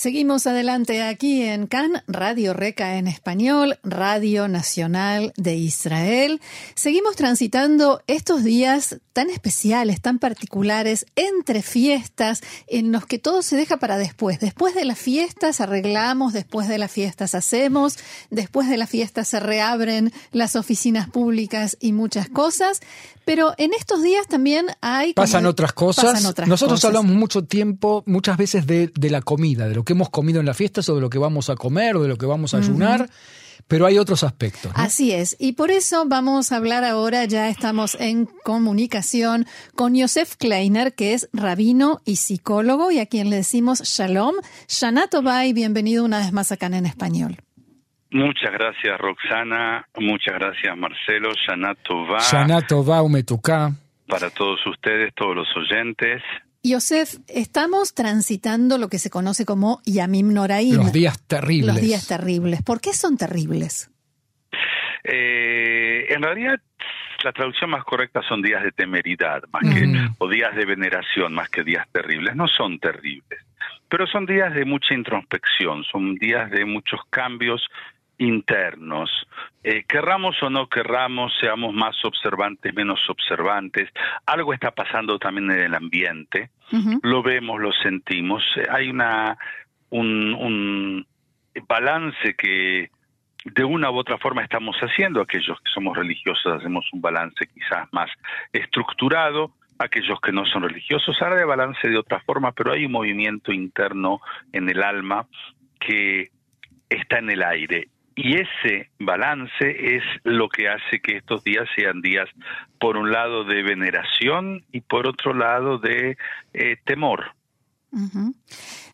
Seguimos adelante aquí en CAN, Radio Reca en español, Radio Nacional de Israel. Seguimos transitando estos días tan especiales, tan particulares, entre fiestas, en los que todo se deja para después. Después de las fiestas arreglamos, después de las fiestas hacemos, después de las fiestas se reabren las oficinas públicas y muchas cosas. Pero en estos días también hay... Pasan otras cosas. Nosotros hablamos mucho tiempo, muchas veces de, de, la comida, de lo que hemos comido en las fiestas o de lo que vamos a comer o de lo que vamos a ayunar. Pero hay otros aspectos. Así es. Y por eso vamos a hablar ahora, ya estamos en comunicación con Yosef Kleiner, que es rabino y psicólogo, y a quien le decimos Shalom. Shana y bienvenido una vez más acá en Español. Muchas gracias, Roxana. Muchas gracias, Marcelo. Shana Tova. Shana Umetuká. Para todos ustedes, todos los oyentes. Yosef, estamos transitando lo que se conoce como Yamim Noraim. Los días terribles. Los días terribles. ¿Por qué son terribles? Eh, en realidad, la traducción más correcta son días de temeridad, más que, o días de veneración, más que días terribles. No son terribles, pero son días de mucha introspección, son días de muchos cambios internos. Eh, querramos o no querramos, seamos más observantes, menos observantes, algo está pasando también en el ambiente, lo vemos, lo sentimos, eh, hay una un, un balance que de una u otra forma estamos haciendo, aquellos que somos religiosos hacemos un balance quizás más estructurado, aquellos que no son religiosos ahora de balance de otra forma, pero hay un movimiento interno en el alma que está en el aire y ese balance es lo que hace que estos días sean días, por un lado, de veneración y por otro lado, de eh, temor.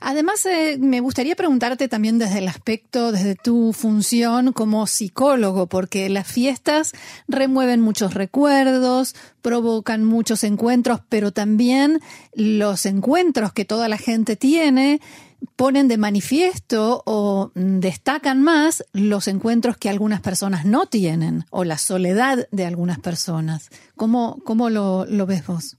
Además, eh, me gustaría preguntarte también desde el aspecto, desde tu función como psicólogo, porque las fiestas remueven muchos recuerdos, provocan muchos encuentros, pero también los encuentros que toda la gente tiene ponen de manifiesto o destacan más los encuentros que algunas personas no tienen o la soledad de algunas personas. ¿Cómo, cómo lo, lo ves vos?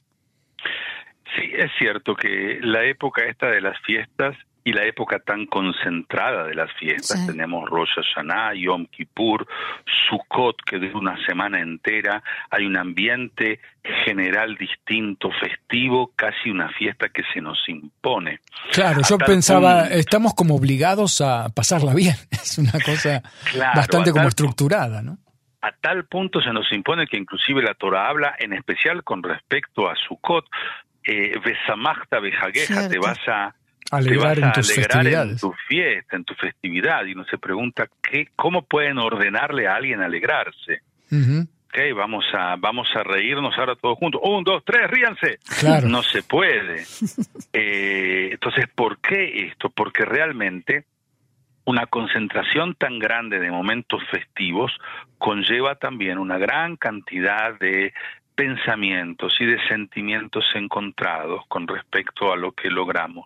Sí, es cierto que la época esta de las fiestas y la época tan concentrada de las fiestas. Tenemos Rosh Hashanah, Yom Kippur, Sukkot, que de una semana entera hay un ambiente general distinto, festivo, casi una fiesta que se nos impone. Claro, yo pensaba, estamos como obligados a pasarla bien. Es una cosa bastante como estructurada, ¿no? a tal punto se nos impone que inclusive la Torah habla en especial con respecto a Sukkot, eh, Besamachta Bejageja, te vas a alegrar, en, tus en tu fiesta, en tu festividad, y uno se pregunta qué, cómo pueden ordenarle a alguien alegrarse. Okay, vamos a vamos a reírnos ahora todos juntos. Un, dos, tres, ríanse. No se puede. Eh, entonces, ¿por qué esto? Porque realmente una concentración tan grande de momentos festivos conlleva también una gran cantidad de pensamientos y de sentimientos encontrados con respecto a lo que logramos,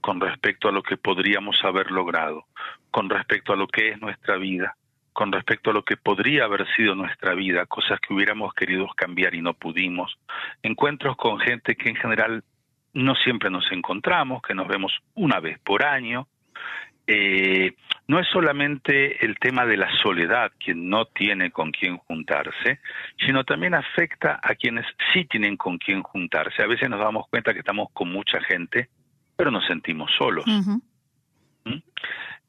con respecto a lo que podríamos haber logrado, con respecto a lo que es nuestra vida, con respecto a lo que podría haber sido nuestra vida, cosas que hubiéramos querido cambiar y no pudimos, encuentros con gente que en general no siempre nos encontramos, que nos vemos una vez por año, eh, no es solamente el tema de la soledad, quien no tiene con quién juntarse, sino también afecta a quienes sí tienen con quién juntarse. A veces nos damos cuenta que estamos con mucha gente, pero nos sentimos solos. ¿Mm?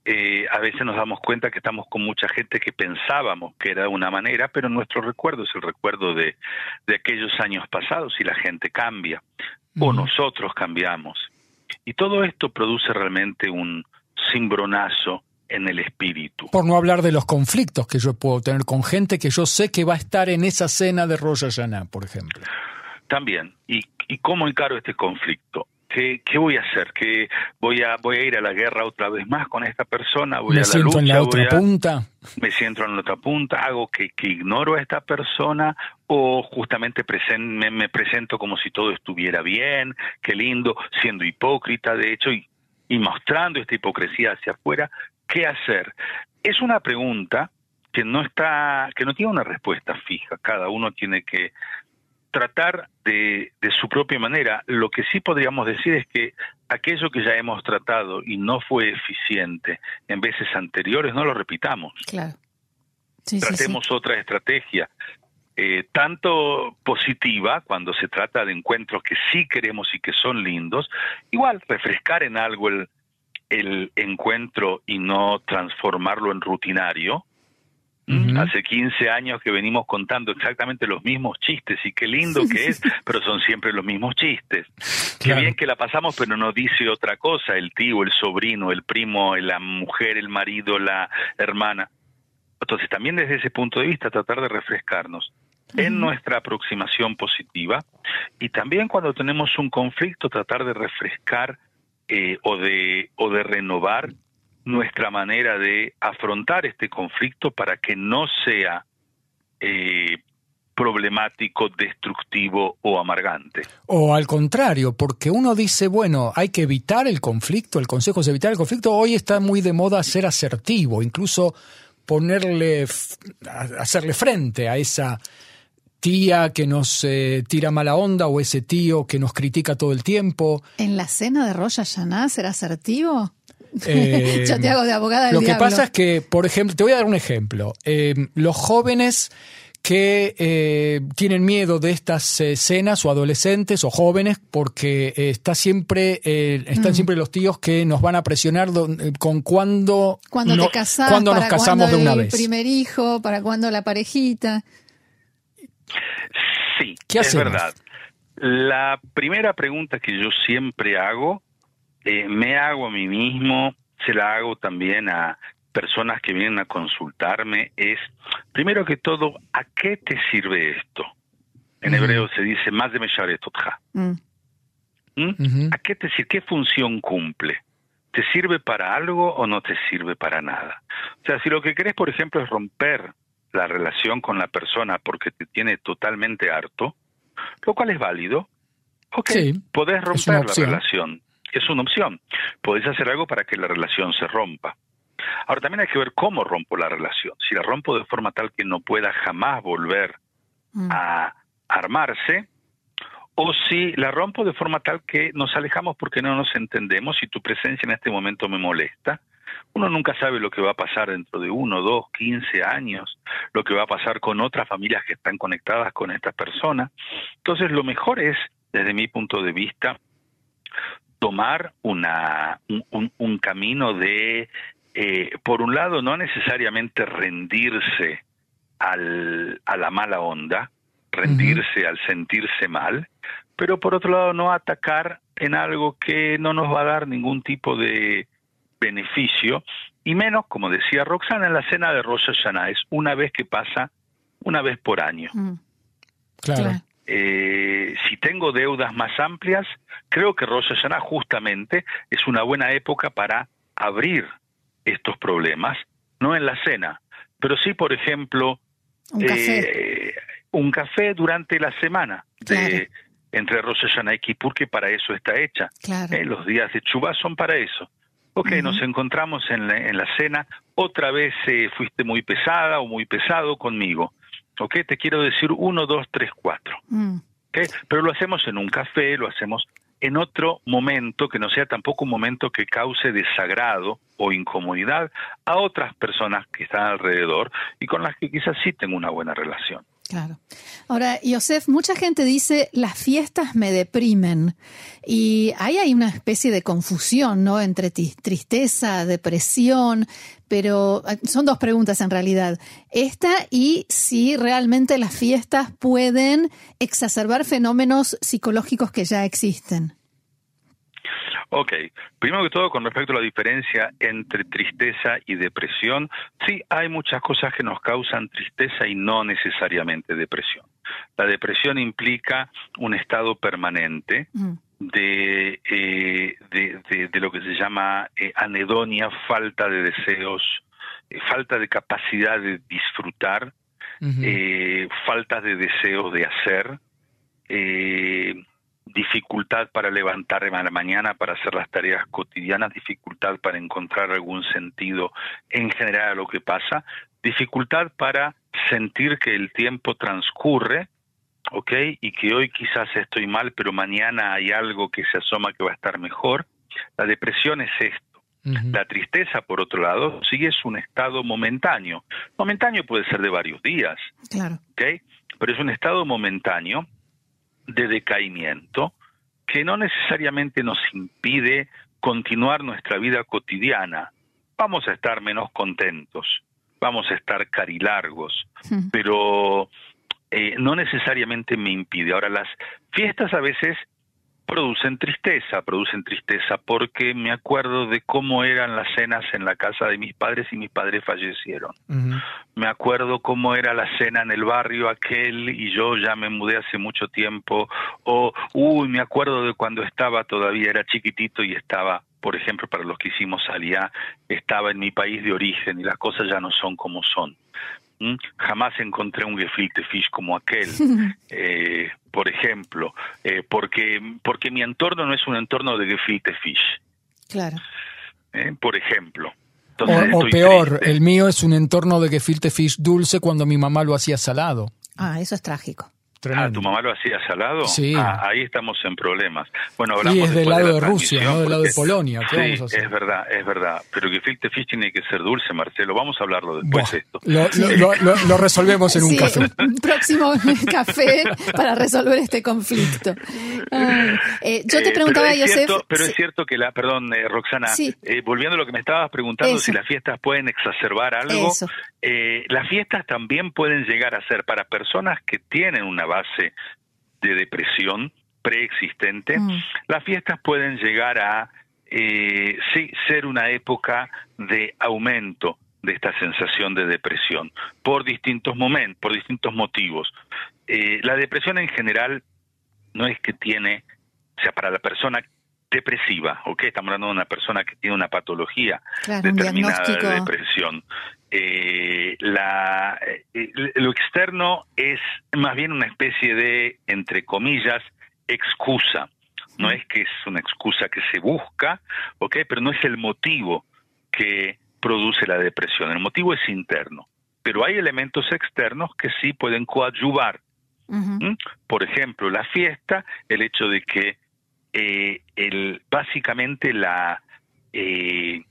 Eh, a veces nos damos cuenta que estamos con mucha gente que pensábamos que era de una manera, pero nuestro recuerdo es el recuerdo de, de aquellos años pasados y la gente cambia, o nosotros cambiamos. Y todo esto produce realmente un, cimbronazo en el espíritu. Por no hablar de los conflictos que yo puedo tener con gente que yo sé que va a estar en esa cena de Rosh Hashanah, por ejemplo. También. ¿Y, y cómo encaro este conflicto? ¿Qué, ¿Qué, voy a hacer? ¿Qué voy a voy a ir a la guerra otra vez más con esta persona? ¿Voy ¿Me a siento en la otra punta? ¿Me siento en la otra punta? ¿Hago que, que ignoro a esta persona? ¿O justamente me, me, presento como si todo estuviera bien? Qué lindo, siendo hipócrita, de hecho, y y mostrando esta hipocresía hacia afuera, ¿qué hacer? Es una pregunta que no está, que no tiene una respuesta fija. Cada uno tiene que tratar de, de su propia manera. Lo que sí podríamos decir es que aquello que ya hemos tratado y no fue eficiente en veces anteriores, no lo repitamos. Claro. Tratemos otra estrategia. Eh, tanto positiva cuando se trata de encuentros que sí queremos y que son lindos, igual refrescar en algo el, el encuentro y no transformarlo en rutinario. Hace 15 años que venimos contando exactamente los mismos chistes y qué lindo que es, pero son siempre los mismos chistes. Qué bien que la pasamos, pero no dice otra cosa, el tío, el sobrino, el primo, la mujer, el marido, la hermana. Entonces, también desde ese punto de vista, tratar de refrescarnos en nuestra aproximación positiva y también cuando tenemos un conflicto, tratar de refrescar eh, o, de, o de renovar nuestra manera de afrontar este conflicto para que no sea eh, problemático, destructivo o amargante. O al contrario, porque uno dice, bueno, hay que evitar el conflicto, el consejo es evitar el conflicto, hoy está muy de moda ser asertivo, incluso ponerle, hacerle frente a esa tía que nos eh, tira mala onda o ese tío que nos critica todo el tiempo. ¿En la cena de Roya Yaná será asertivo? Eh, Yo te hago de abogada del Lo que pasa es que, por ejemplo, te voy a dar un ejemplo. Eh, los jóvenes que tienen miedo de estas escenas o adolescentes o jóvenes porque está siempre están mm. siempre los tíos que nos van a presionar con cuándo cuando te casás, cuando nos casamos de una vez. primer hijo, para cuándo la parejita. Sí, es verdad. La primera pregunta que yo siempre hago, eh, me hago a mí mismo, se la hago también a personas que vienen a consultarme, es, primero que todo, ¿a qué te sirve esto? En hebreo se dice más de Mesharetotja. Mm. ¿Mm? ¿A qué te sirve? ¿Qué función cumple? ¿Te sirve para algo o no te sirve para nada? O sea, si lo que querés, por ejemplo, es romper la relación con la persona porque te tiene totalmente harto, lo cual es válido. Ok, podés romper la relación, es una opción. Podés hacer algo para que la relación se rompa. Ahora también hay que ver cómo rompo la relación. Si la rompo de forma tal que no pueda jamás volver mm. a armarse, o si la rompo de forma tal que nos alejamos porque no nos entendemos y tu presencia en este momento me molesta, uno nunca sabe lo que va a pasar dentro de uno, dos, quince años, lo que va a pasar con otras familias que están conectadas con esta persona. Entonces, lo mejor es, desde mi punto de vista, tomar una, un, camino de, eh, por un lado, no necesariamente rendirse al, a la mala onda, rendirse al sentirse mal, pero por otro lado no atacar en algo que no nos va a dar ningún tipo de beneficio, y menos, como decía Roxana, en la cena de Rosh Hashanah, es una vez que pasa, una vez por año. Mm. Claro. Eh, si tengo deudas más amplias, creo que Rosh Hashanah justamente es una buena época para abrir estos problemas, no en la cena, pero sí, por ejemplo, un café, eh, un café durante la semana. De, entre Rosh Hashanah y Kippur, que para eso está hecha. Eh, los días de Chubá son para eso. Ok, nos encontramos en la, en la cena, otra vez eh, fuiste muy pesada o muy pesado conmigo. Ok, te quiero decir uno, dos, tres, cuatro. Mm. Okay? Pero lo hacemos en un café, lo hacemos en otro momento que no sea tampoco un momento que cause desagrado o incomodidad a otras personas que están alrededor y con las que quizás sí tengo una buena relación. Claro. Ahora, Yosef, mucha gente dice las fiestas me deprimen y ahí hay una especie de confusión, ¿no? Entre tristeza, depresión, pero ah, son dos preguntas en realidad. Esta y si realmente las fiestas pueden exacerbar fenómenos psicológicos que ya existen. Ok, primero que todo con respecto a la diferencia entre tristeza y depresión, sí hay muchas cosas que nos causan tristeza y no necesariamente depresión. La depresión implica un estado permanente mm. De, eh, de, de, lo que se llama eh, anedonia, falta de deseos, eh, falta de capacidad de disfrutar, falta de deseos de hacer. Eh, dificultad para levantarme a la mañana, para hacer las tareas cotidianas, dificultad para encontrar algún sentido en general a lo que pasa, dificultad para sentir que el tiempo transcurre, ¿ok? Y que hoy quizás estoy mal, pero mañana hay algo que se asoma que va a estar mejor. La depresión es esto. La tristeza, por otro lado, sí es un estado momentáneo. Momentáneo puede ser de varios días, claro. ¿ok? Pero es un estado momentáneo de decaimiento que no necesariamente nos impide continuar nuestra vida cotidiana. Vamos a estar menos contentos, vamos a estar carilargos, pero eh, no necesariamente me impide. Ahora, las fiestas a veces producen tristeza, producen tristeza porque me acuerdo de cómo eran las cenas en la casa de mis padres y mis padres fallecieron. Me acuerdo cómo era la cena en el barrio aquel y yo ya me mudé hace mucho tiempo. O, uy, me acuerdo de cuando estaba todavía, era chiquitito y estaba, por ejemplo, para los que hicimos allá, estaba en mi país de origen y las cosas ya no son como son. ¿Mm? Jamás encontré un gefilte fish como aquel, eh, por ejemplo, eh, porque, porque mi entorno no es un entorno de gefilte fish. Claro. Eh, por ejemplo. o, peor, el mío es un entorno de gefilte fish dulce cuando mi mamá lo hacía salado. Ah, eso es trágico. Ah, ¿tu mamá lo hacía salado? Sí. Ah, ahí estamos en problemas. Bueno, hablamos y es del lado de, Rusia, no del lado de Polonia. sí, es verdad, es verdad. Pero que gefilte fish tiene que ser dulce, Marcelo. Vamos a hablarlo después de esto. Lo, resolvemos en un café. Un próximo café para resolver este conflicto. Eh, yo te eh, preguntaba, pero Joseph... Cierto, pero es cierto que la... Perdón, eh, Roxana. volviendo a lo que me estabas preguntando, si las fiestas pueden exacerbar algo. Las fiestas también pueden llegar a ser para personas que tienen una base de depresión preexistente, mm. las fiestas pueden llegar a eh, sí, ser una época de aumento de esta sensación de depresión por distintos momentos, por distintos motivos. Eh, la depresión en general no es que tiene, o sea, para la persona depresiva, ¿ok? Estamos hablando de una persona que tiene una patología determinada de depresión. Eh, la, eh, lo externo es más bien una especie de, entre comillas, excusa. No mm. es que es una excusa que se busca, ¿ok? Pero no es el motivo que produce la depresión. El motivo es interno. Pero hay elementos externos que sí pueden coadyuvar. Por ejemplo, la fiesta, el hecho de que eh, el, básicamente la eh,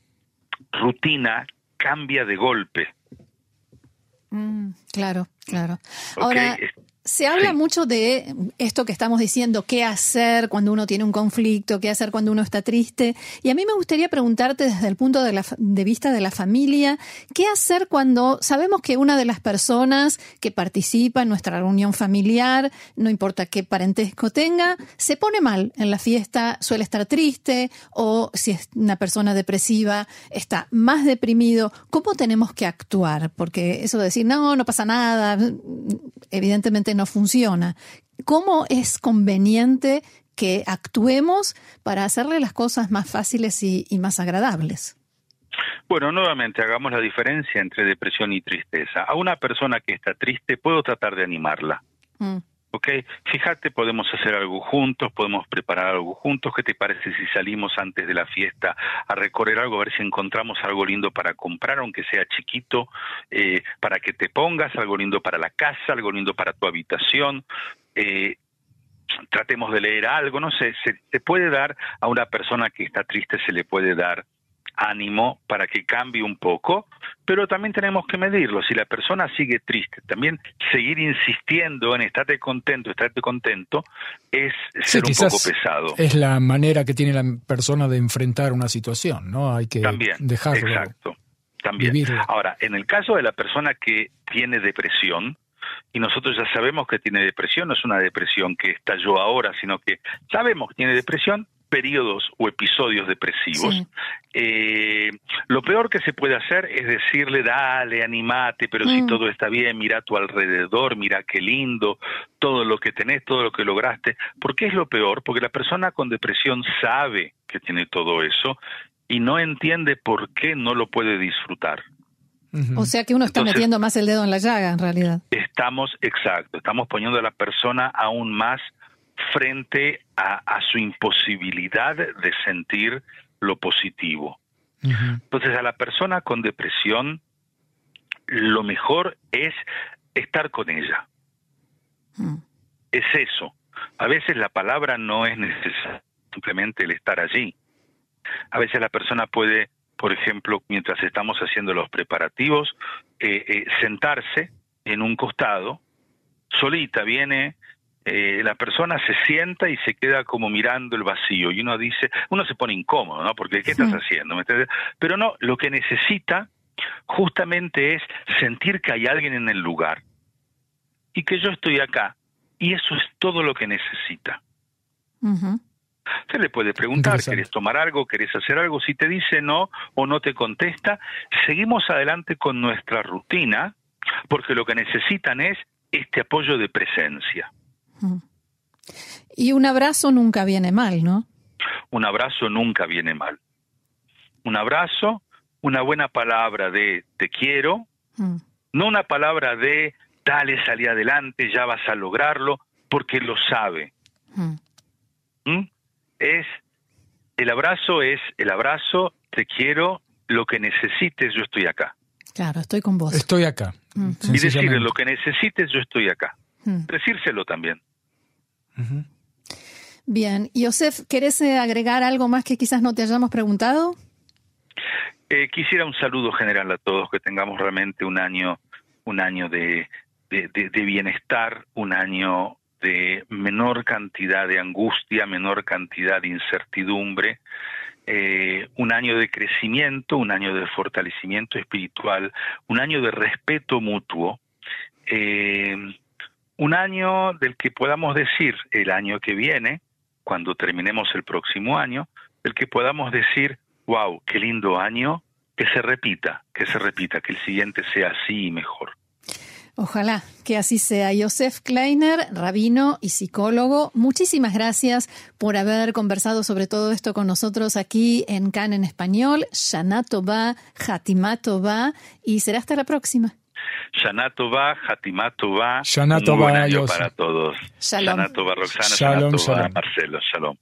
rutina cambia de golpe. Mm, claro, claro. Ahora, se habla mucho de esto que estamos diciendo, qué hacer cuando uno tiene un conflicto, qué hacer cuando uno está triste. Y a mí me gustaría preguntarte desde el punto de, de, vista de la familia, qué hacer cuando sabemos que una de las personas que participa en nuestra reunión familiar, no importa qué parentesco tenga, se pone mal en la fiesta, suele estar triste o si es una persona depresiva, está más deprimido. ¿Cómo tenemos que actuar? Porque eso de decir, no, no pasa nada, evidentemente no funciona. ¿Cómo es conveniente que actuemos para hacerle las cosas más fáciles y, más agradables? Bueno, nuevamente hagamos la diferencia entre depresión y tristeza. A una persona que está triste puedo tratar de animarla. Mm. ¿Ok? Fíjate, podemos hacer algo juntos, podemos preparar algo juntos. ¿Qué te parece si salimos antes de la fiesta a recorrer algo, a ver si encontramos algo lindo para comprar, aunque sea chiquito, eh, para que te pongas, algo lindo para la casa, algo lindo para tu habitación? Eh, tratemos de leer algo, no sé, se puede dar a una persona que está triste, se le puede dar ánimo para que cambie un poco, pero también tenemos que medirlo. Si la persona sigue triste, también seguir insistiendo en estate contento, estate contento, es ser un poco pesado. Es la manera que tiene la persona de enfrentar una situación, ¿no? Hay que también, dejarlo. Exacto. También. Ahora, en el caso de la persona que tiene depresión, y nosotros ya sabemos que tiene depresión, no es una depresión que estalló ahora, sino que sabemos que tiene depresión, periodos o episodios depresivos, eh, lo peor que se puede hacer es decirle, dale, animate, pero si mm. todo está bien, mira a tu alrededor, mira qué lindo, todo lo que tenés, todo lo que lograste. ¿Por qué es lo peor? Porque la persona con depresión sabe que tiene todo eso y no entiende por qué no lo puede disfrutar. O sea que uno está metiendo más el dedo en la llaga, en realidad. Estamos, exacto, estamos poniendo a la persona aún más frente a, su imposibilidad de sentir lo positivo. Entonces a la persona con depresión lo mejor es estar con ella. Mm. Es eso. A veces la palabra no es necesaria, simplemente el estar allí. A veces la persona puede, por ejemplo, mientras estamos haciendo los preparativos, eh, eh, sentarse en un costado, solita, viene eh, la persona se sienta y se queda como mirando el vacío y uno dice, uno se pone incómodo, ¿no? Porque ¿qué estás haciendo? Pero no, lo que necesita justamente es sentir que hay alguien en el lugar y que yo estoy acá y eso es todo lo que necesita. Usted le puede preguntar, ¿querés tomar algo? ¿Querés hacer algo? Si te dice no o no te contesta, seguimos adelante con nuestra rutina porque lo que necesitan es este apoyo de presencia. Y un abrazo nunca viene mal, ¿no? Un abrazo nunca viene mal. Un abrazo, una buena palabra de te quiero, mm. no una palabra de dale, salí adelante, ya vas a lograrlo, porque lo sabe. Mm. ¿Mm? Es el abrazo es el abrazo, te quiero, lo que necesites, yo estoy acá. Claro, estoy con vos. Estoy acá. Y decirle lo que necesites, yo estoy acá. Decírselo también. Bien, Yosef, ¿querés eh, agregar algo más que quizás no te hayamos preguntado? Eh, quisiera un saludo general a todos, que tengamos realmente un año, un año de, bienestar, un año de menor cantidad de angustia, menor cantidad de incertidumbre, eh, un año de crecimiento, un año de fortalecimiento espiritual, un año de respeto mutuo, un año del que podamos decir el año que viene, cuando terminemos el próximo año, del que podamos decir, wow, qué lindo año, que se repita, que se repita, que el siguiente sea así y mejor. Ojalá que así sea. Josef Kleiner, rabino y psicólogo, muchísimas gracias por haber conversado sobre todo esto con nosotros aquí en CAN en español. Shana Tova, Hatimato va y será hasta la próxima. Shana Tova, Hatimá Tova. Shana Un buen año para todos. Shalom. Shana Tova, Roxana. Shalom, Shana Tova, Marcelo. Shalom.